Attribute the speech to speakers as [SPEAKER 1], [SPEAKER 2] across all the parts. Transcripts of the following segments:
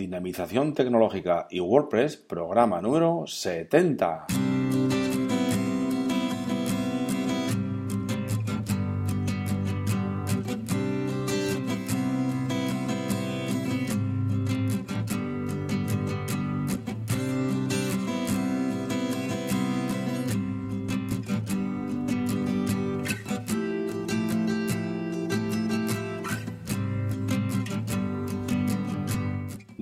[SPEAKER 1] Dinamización Tecnológica y WordPress, programa número 70.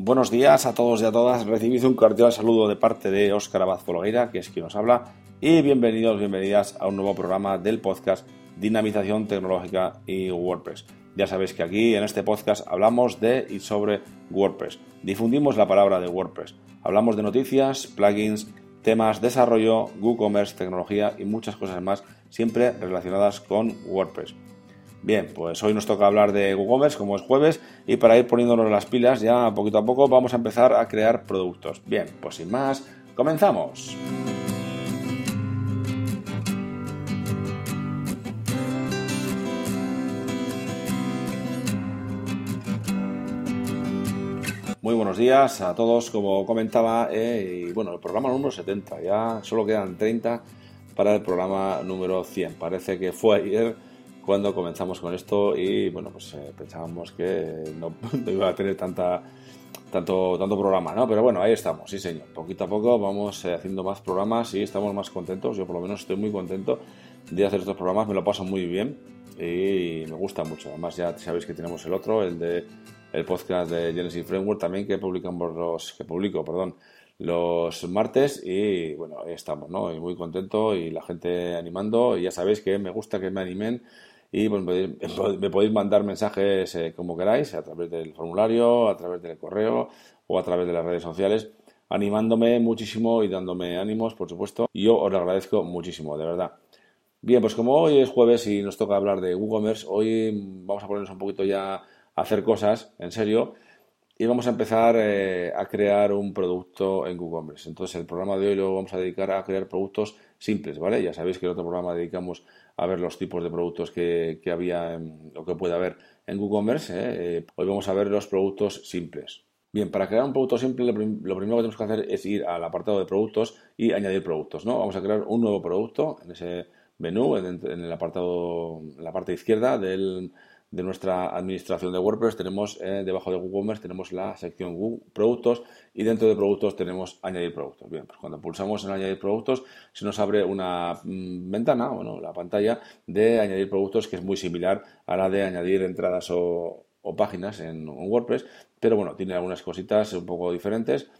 [SPEAKER 1] Buenos días a todos y a todas. Recibid un cordial saludo de parte de Óscar Abad Fologueira, que es quien nos habla, y bienvenidos, bienvenidas a un nuevo programa del podcast Dinamización Tecnológica y WordPress. Ya sabéis que aquí en este podcast hablamos de y sobre WordPress. Difundimos la palabra de WordPress. Hablamos de noticias, plugins, temas, desarrollo, WooCommerce, tecnología y muchas cosas más, siempre relacionadas con WordPress. Bien, pues hoy nos toca hablar de WooCommerce, como es jueves, y para ir poniéndonos las pilas ya poquito a poco vamos a empezar a crear productos. Bien, pues sin más, comenzamos. Muy buenos días a todos, como comentaba, eh, bueno, el programa número 70, ya solo quedan 30 para el programa número 100. Parece que fue ayer cuando comenzamos con esto y bueno, pues eh, pensábamos que no, iba a tener tanta, tanto, tanto programa, ¿no? Pero bueno, ahí estamos, sí señor. Poquito a poco vamos eh, haciendo más programas y estamos más contentos. Yo por lo menos estoy muy contento de hacer estos programas, me lo paso muy bien y me gusta mucho. Además ya sabéis que tenemos el otro, el de el podcast de Genesis Framework también que publicamos los que publico, perdón, los martes y bueno, ahí estamos, ¿no? Y muy contento y la gente animando y ya sabéis que me gusta que me animen y pues, me podéis mandar mensajes eh, como queráis, a través del formulario, a través del correo o a través de las redes sociales, animándome muchísimo y dándome ánimos, por supuesto. Y yo os lo agradezco muchísimo, de verdad. Bien, pues como hoy es jueves y nos toca hablar de WooCommerce, hoy vamos a ponernos un poquito ya a hacer cosas, en serio, y vamos a empezar eh, a crear un producto en WooCommerce. Entonces el programa de hoy lo vamos a dedicar a crear productos simples, ¿vale? Ya sabéis que el otro programa dedicamos a ver los tipos de productos que, había en, o que puede haber en WooCommerce. ¿eh? Eh, hoy vamos a ver los productos simples. Bien, para crear un producto simple lo, primero que tenemos que hacer es ir al apartado de productos y añadir productos. ¿no? Vamos a crear un nuevo producto en ese menú, en, en el apartado, en la parte izquierda del, de nuestra administración de WordPress tenemos eh, debajo de WooCommerce tenemos la sección productos y dentro de productos tenemos añadir productos. Bien, pues cuando pulsamos en añadir productos se nos abre una mm, ventana, bueno, la pantalla de añadir productos que es muy similar a la de añadir entradas o, páginas en, en WordPress, pero bueno, tiene algunas cositas un poco diferentes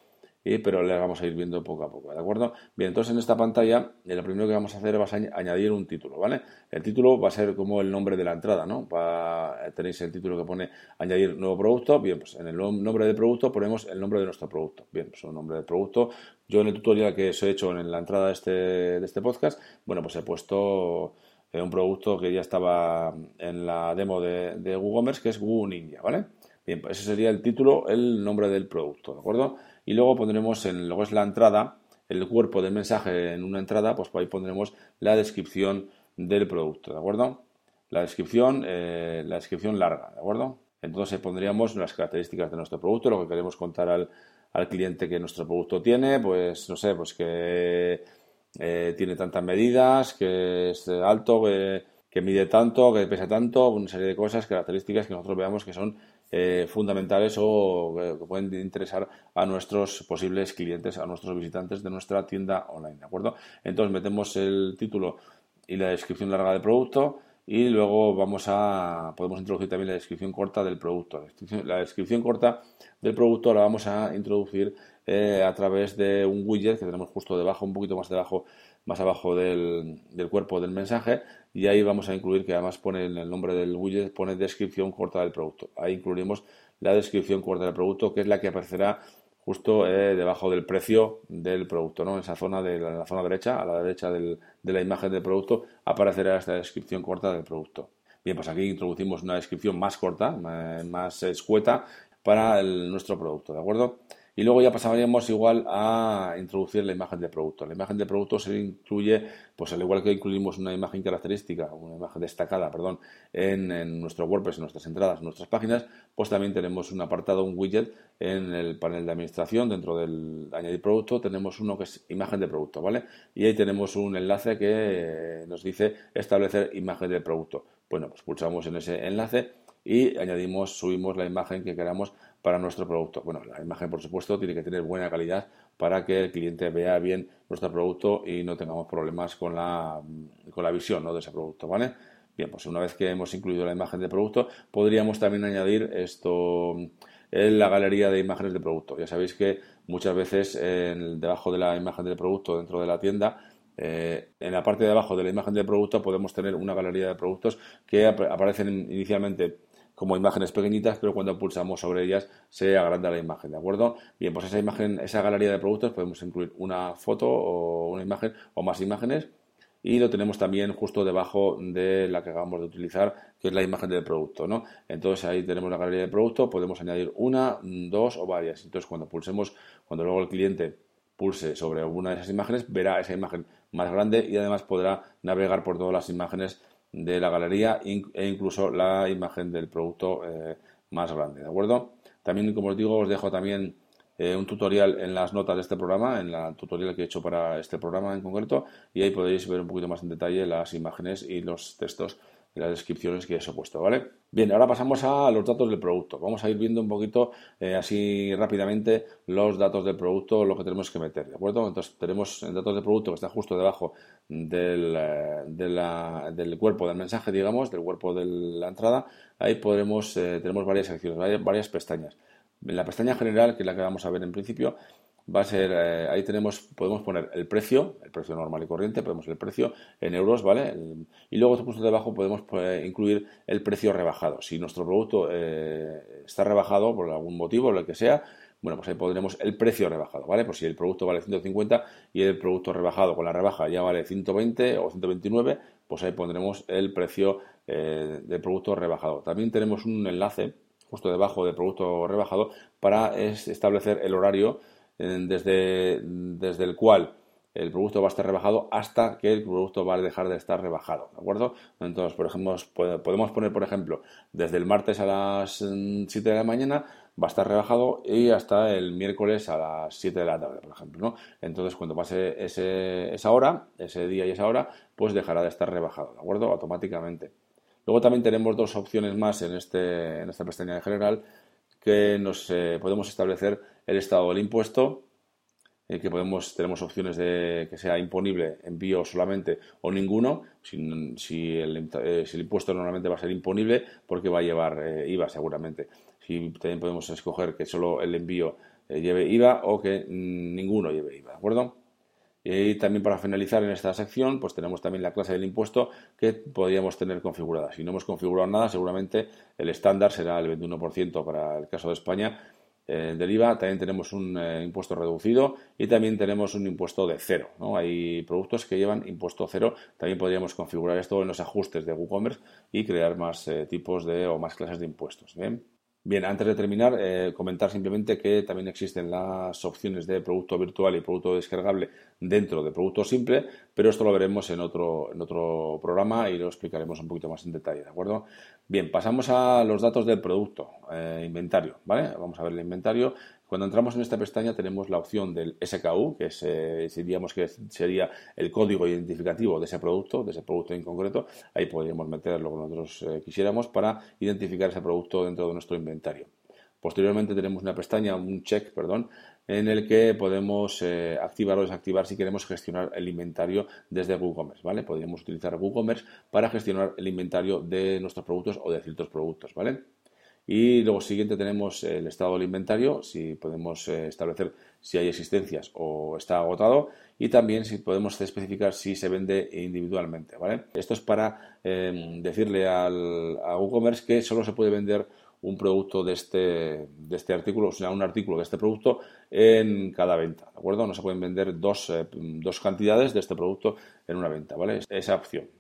[SPEAKER 1] pero le vamos a ir viendo poco a poco, ¿de acuerdo? Bien, entonces en esta pantalla lo primero que vamos a hacer es añadir un título, ¿vale? El título va a ser como el nombre de la entrada, ¿no? Eh, tenéis el título que pone añadir nuevo producto, bien, pues en el nombre de producto ponemos el nombre de nuestro producto, bien, pues un nombre de producto. Yo en el tutorial que os he hecho en la entrada de este, de este podcast, bueno, pues he puesto eh, un producto que ya estaba en la demo de, de WooCommerce, que es Google Ninja, ¿vale? Bien, pues ese sería el título, el nombre del producto, ¿de acuerdo? Y luego pondremos en lo que es la entrada, el cuerpo del mensaje en una entrada, pues ahí pondremos la descripción del producto, ¿de acuerdo? La descripción, eh, la descripción larga, ¿de acuerdo? Entonces pondríamos las características de nuestro producto, lo que queremos contar al, cliente que nuestro producto tiene, pues no sé, pues que eh, tiene tantas medidas, que es alto, que, que, mide tanto, que pesa tanto, una serie de cosas, características que nosotros veamos que son eh, fundamentales o que pueden interesar a nuestros posibles clientes, a nuestros visitantes de nuestra tienda online, ¿de acuerdo? Entonces metemos el título y la descripción larga del producto y luego vamos a podemos introducir también la descripción corta del producto. La descripción, corta del producto la vamos a introducir eh, a través de un widget que tenemos justo debajo, un poquito más debajo, más abajo del, del cuerpo del mensaje y ahí vamos a incluir que además pone en el nombre del widget pone descripción corta del producto. Ahí incluiremos la descripción corta del producto que es la que aparecerá justo eh, debajo del precio del producto, ¿no? En esa zona de la, zona derecha, a la derecha de la imagen del producto, aparecerá esta descripción corta del producto. Bien, pues aquí introducimos una descripción más corta, más escueta para nuestro producto, ¿de acuerdo? Y luego ya pasaríamos igual a introducir la imagen de producto. La imagen de producto se incluye, pues al igual que incluimos una imagen característica, una imagen destacada, perdón, en, nuestro WordPress, en nuestras entradas, en nuestras páginas, pues también tenemos un apartado, un widget en el panel de administración, dentro del añadir producto, tenemos uno que es imagen de producto, ¿vale? Y ahí tenemos un enlace que nos dice establecer imagen de producto. Bueno, pues pulsamos en ese enlace y añadimos, subimos la imagen que queramos para nuestro producto. Bueno, la imagen, por supuesto, tiene que tener buena calidad para que el cliente vea bien nuestro producto y no tengamos problemas con la, con la visión de ese producto, ¿vale? Bien, pues una vez que hemos incluido la imagen de producto, podríamos también añadir esto en la galería de imágenes de producto. Ya sabéis que muchas veces en, debajo de la imagen del producto dentro de la tienda eh, en la parte de abajo de la imagen del producto podemos tener una galería de productos que aparecen inicialmente como imágenes pequeñitas, pero cuando pulsamos sobre ellas se agranda la imagen, ¿de acuerdo? Bien, pues esa imagen, esa galería de productos podemos incluir una foto o una imagen o más imágenes y lo tenemos también justo debajo de la que acabamos de utilizar, que es la imagen del producto, ¿no? Entonces ahí tenemos la galería de producto, podemos añadir una, dos o varias. Entonces cuando pulsemos, cuando luego el cliente pulse sobre alguna de esas imágenes, verá esa imagen más grande y además podrá navegar por todas las imágenes de la galería e incluso la imagen del producto eh, más grande, ¿de acuerdo? También, como os digo, os dejo también eh, un tutorial en las notas de este programa, en la tutorial que he hecho para este programa en concreto, y ahí podéis ver un poquito más en detalle las imágenes y los textos las descripciones que os he puesto, ¿vale? Bien, ahora pasamos a los datos del producto. Vamos a ir viendo un poquito eh, así rápidamente los datos del producto, lo que tenemos que meter, ¿de acuerdo? Entonces tenemos datos del producto que está justo debajo del, eh, del cuerpo del mensaje, digamos, del cuerpo de la entrada. Ahí podremos, eh, tenemos varias secciones, varias pestañas. En la pestaña general, que es la que vamos a ver en principio, va a ser, eh, ahí tenemos, podemos poner el precio, el precio normal y corriente, podemos el precio en euros, ¿vale? y luego justo debajo podemos pues, incluir el precio rebajado. Si nuestro producto eh, está rebajado por algún motivo, lo que sea, bueno, pues ahí pondremos el precio rebajado, ¿vale? Pues si el producto vale 150 y el producto rebajado con la rebaja ya vale 120 o 129, pues ahí pondremos el precio eh, del producto rebajado. También tenemos un enlace justo debajo del producto rebajado para establecer el horario desde, desde el cual el producto va a estar rebajado hasta que el producto va a dejar de estar rebajado, ¿de acuerdo? Entonces, por ejemplo, podemos poner, por ejemplo, desde el martes a las 7 mm, de la mañana va a estar rebajado y hasta el miércoles a las 7 de la tarde, por ejemplo, ¿no? Entonces, cuando pase ese, esa hora, ese día y esa hora, pues dejará de estar rebajado, ¿de acuerdo? Automáticamente. Luego también tenemos dos opciones más en, este, en esta pestaña en general que nos eh, podemos establecer el estado del impuesto, eh, que podemos, tenemos opciones de que sea imponible envío solamente o ninguno, si, el, eh, si, el, impuesto normalmente va a ser imponible porque va a llevar IVA seguramente. Si también podemos escoger que solo el envío lleve IVA o que ninguno lleve IVA, ¿de acuerdo? Y también para finalizar en esta sección, pues tenemos también la clase del impuesto que podríamos tener configurada. Si no hemos configurado nada, seguramente el estándar será el 21% para el caso de España eh, del IVA. También tenemos un eh, impuesto reducido y también tenemos un impuesto de cero. ¿no? Hay productos que llevan impuesto cero. También podríamos configurar esto en los ajustes de WooCommerce y crear más eh, tipos de o más clases de impuestos. ¿bien? Bien, antes de terminar, eh, comentar simplemente que también existen las opciones de producto virtual y producto descargable dentro de producto simple, pero esto lo veremos en otro, en otro programa y lo explicaremos un poquito más en detalle, ¿de acuerdo? Bien, pasamos a los datos del producto, eh, inventario, ¿vale? Vamos a ver el inventario. Cuando entramos en esta pestaña tenemos la opción del SKU, que es, eh, diríamos que sería el código identificativo de ese producto, de ese producto en concreto. Ahí podríamos meter lo que nosotros eh, quisiéramos para identificar ese producto dentro de nuestro inventario. Posteriormente tenemos una pestaña, un check, perdón, en el que podemos eh, activar o desactivar si queremos gestionar el inventario desde WooCommerce, ¿vale? Podríamos utilizar WooCommerce para gestionar el inventario de nuestros productos o de ciertos productos, ¿vale? Y luego siguiente tenemos el estado del inventario, si podemos eh, establecer si hay existencias o está agotado y también si podemos especificar si se vende individualmente. ¿vale? Esto es para em, decirle al, a WooCommerce que solo se puede vender un producto de este, de este artículo, o sea, un artículo de este producto en cada venta, ¿de acuerdo? No se pueden vender dos, eh, dos cantidades de este producto en una venta, ¿vale? Esa opción.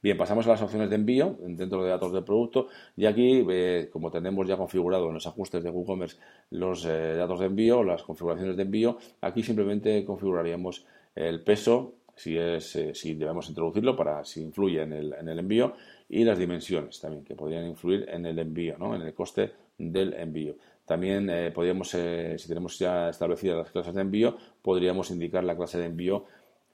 [SPEAKER 1] Bien, pasamos a las opciones de envío dentro de datos del producto y aquí, eh, como tenemos ya configurado en los ajustes de WooCommerce los eh, datos de envío, las configuraciones de envío, aquí simplemente configuraríamos el peso, si, es, eh, si debemos introducirlo para si influye en el, en el envío y las dimensiones también que podrían influir en el envío, ¿no? en el coste del envío. También podríamos, si tenemos ya establecidas las clases de envío, podríamos indicar la clase de envío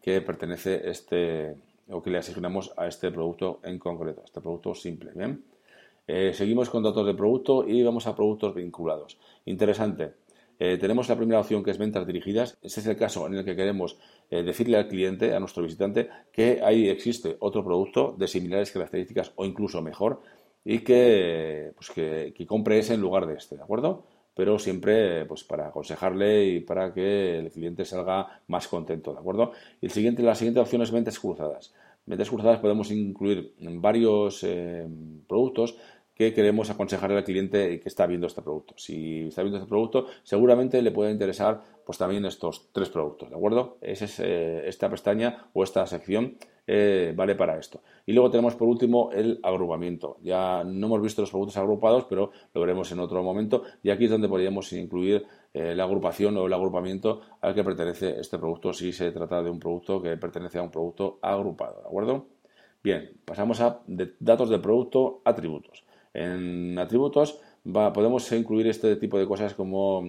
[SPEAKER 1] que pertenece este o que le asignamos a este producto en concreto, este producto simple. Bien, eh, seguimos con datos de producto y vamos a productos vinculados. Interesante. Eh, tenemos la primera opción que es ventas dirigidas. Ese es el caso en el que queremos eh, decirle al cliente, a nuestro visitante, que ahí existe otro producto de similares características o incluso mejor y que, pues que, que compre ese en lugar de este, ¿de acuerdo? Pero siempre pues para aconsejarle y para que el cliente salga más contento, ¿de acuerdo? Y el siguiente, la siguiente opción es ventas cruzadas. Ventas cruzadas podemos incluir varios eh, productos que queremos aconsejarle al cliente que está viendo este producto. Si está viendo este producto, seguramente le puede interesar pues también estos tres productos, ¿de acuerdo? Es, eh, esta pestaña o esta sección eh, vale para esto. Y luego tenemos por último el agrupamiento. Ya no hemos visto los productos agrupados, pero lo veremos en otro momento. Y aquí es donde podríamos incluir eh, la agrupación o el agrupamiento al que pertenece este producto si se trata de un producto que pertenece a un producto agrupado, ¿de acuerdo? Bien, pasamos a datos de producto, atributos. En atributos podemos incluir este tipo de cosas como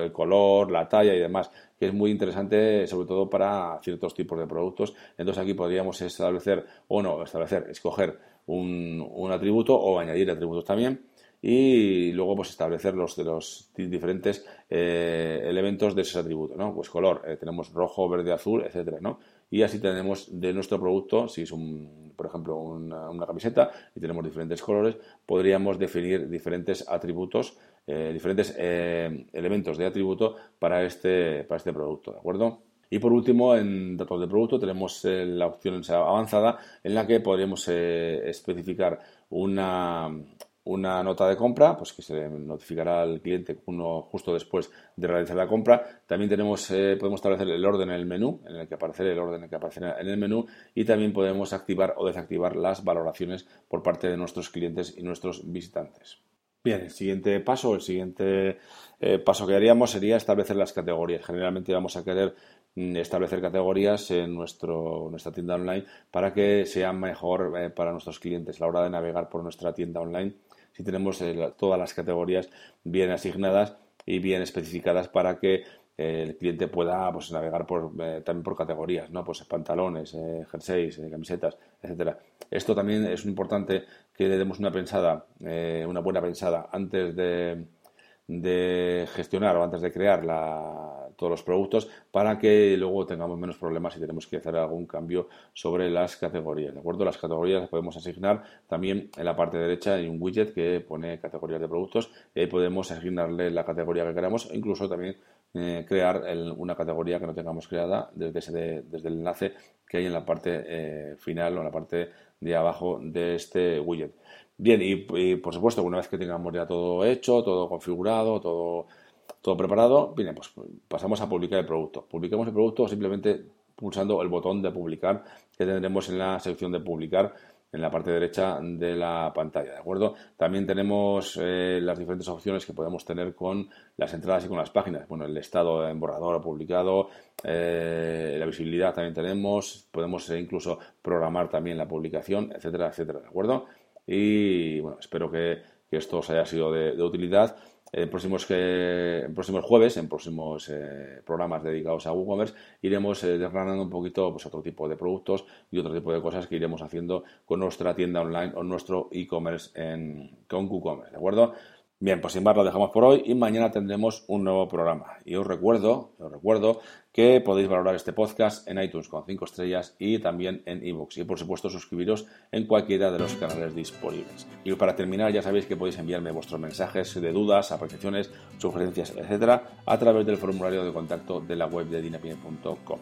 [SPEAKER 1] el color, la talla y demás, que es muy interesante sobre todo para ciertos tipos de productos. Entonces aquí podríamos establecer, o no, establecer, escoger un, atributo o añadir atributos también y luego pues establecer los de los diferentes eh, elementos de ese atributo, ¿no? Pues color, eh, tenemos rojo, verde, azul, etcétera, ¿no? Y así tenemos de nuestro producto, si es un, por ejemplo, una, camiseta y tenemos diferentes colores, podríamos definir diferentes atributos, eh, diferentes elementos de atributo para este, para este producto, ¿de acuerdo? Y por último, en datos de producto tenemos la opción avanzada en la que podríamos especificar una, una nota de compra, pues que se notificará al cliente uno justo después de realizar la compra. También tenemos, eh, podemos establecer el orden en el menú, en el que aparecerá el orden en el que aparecerá en el menú, y también podemos activar o desactivar las valoraciones por parte de nuestros clientes y nuestros visitantes. Bien, el siguiente paso, el siguiente eh, paso que haríamos sería establecer las categorías. Generalmente vamos a querer establecer categorías en nuestro, nuestra tienda online para que sea mejor eh, para nuestros clientes la hora de navegar por nuestra tienda online si tenemos eh, todas las categorías bien asignadas y bien especificadas para que eh, el cliente pueda pues, navegar por, también por categorías, ¿no? Pues pantalones, jerseys, camisetas, etcétera. Esto también es importante que le demos una pensada, una buena pensada antes de, de gestionar o antes de crear todos los productos para que luego tengamos menos problemas si tenemos que hacer algún cambio sobre las categorías. ¿De acuerdo? Las categorías las podemos asignar también en la parte derecha hay un widget que pone categorías de productos y ahí podemos asignarle la categoría que queramos e incluso también eh, crear una categoría que no tengamos creada desde, desde el enlace que hay en la parte eh, final o en la parte de abajo de este widget. Bien, y, por supuesto, una vez que tengamos ya todo hecho, todo configurado, todo, todo preparado, bien, pues pasamos a publicar el producto. Publicamos el producto simplemente pulsando el botón de publicar que tendremos en la sección de publicar en la parte derecha de la pantalla, ¿de acuerdo? También tenemos eh, las diferentes opciones que podemos tener con las entradas y con las páginas. Bueno, el estado en borrador publicado, eh, la visibilidad también tenemos, podemos incluso programar también la publicación, etcétera, etcétera, ¿de acuerdo? Y bueno, espero que, esto os haya sido de, utilidad. En próximos, que, próximos jueves, en próximos eh, programas dedicados a WooCommerce, iremos eh, desgranando un poquito pues, otro tipo de productos y otro tipo de cosas que iremos haciendo con nuestra tienda online o nuestro e-commerce con WooCommerce, ¿de acuerdo? Bien, pues sin más lo dejamos por hoy y mañana tendremos un nuevo programa. Y os recuerdo, os recuerdo que podéis valorar este podcast en iTunes con 5 estrellas y también en ebooks. Y por supuesto suscribiros en cualquiera de los canales disponibles. Y para terminar ya sabéis que podéis enviarme vuestros mensajes de dudas, apreciaciones, sugerencias, etcétera, a través del formulario de contacto de la web de dinapien.com.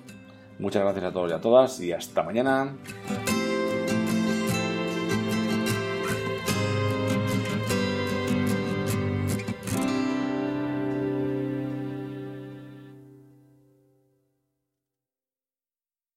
[SPEAKER 1] Muchas gracias a todos y a todas y hasta mañana.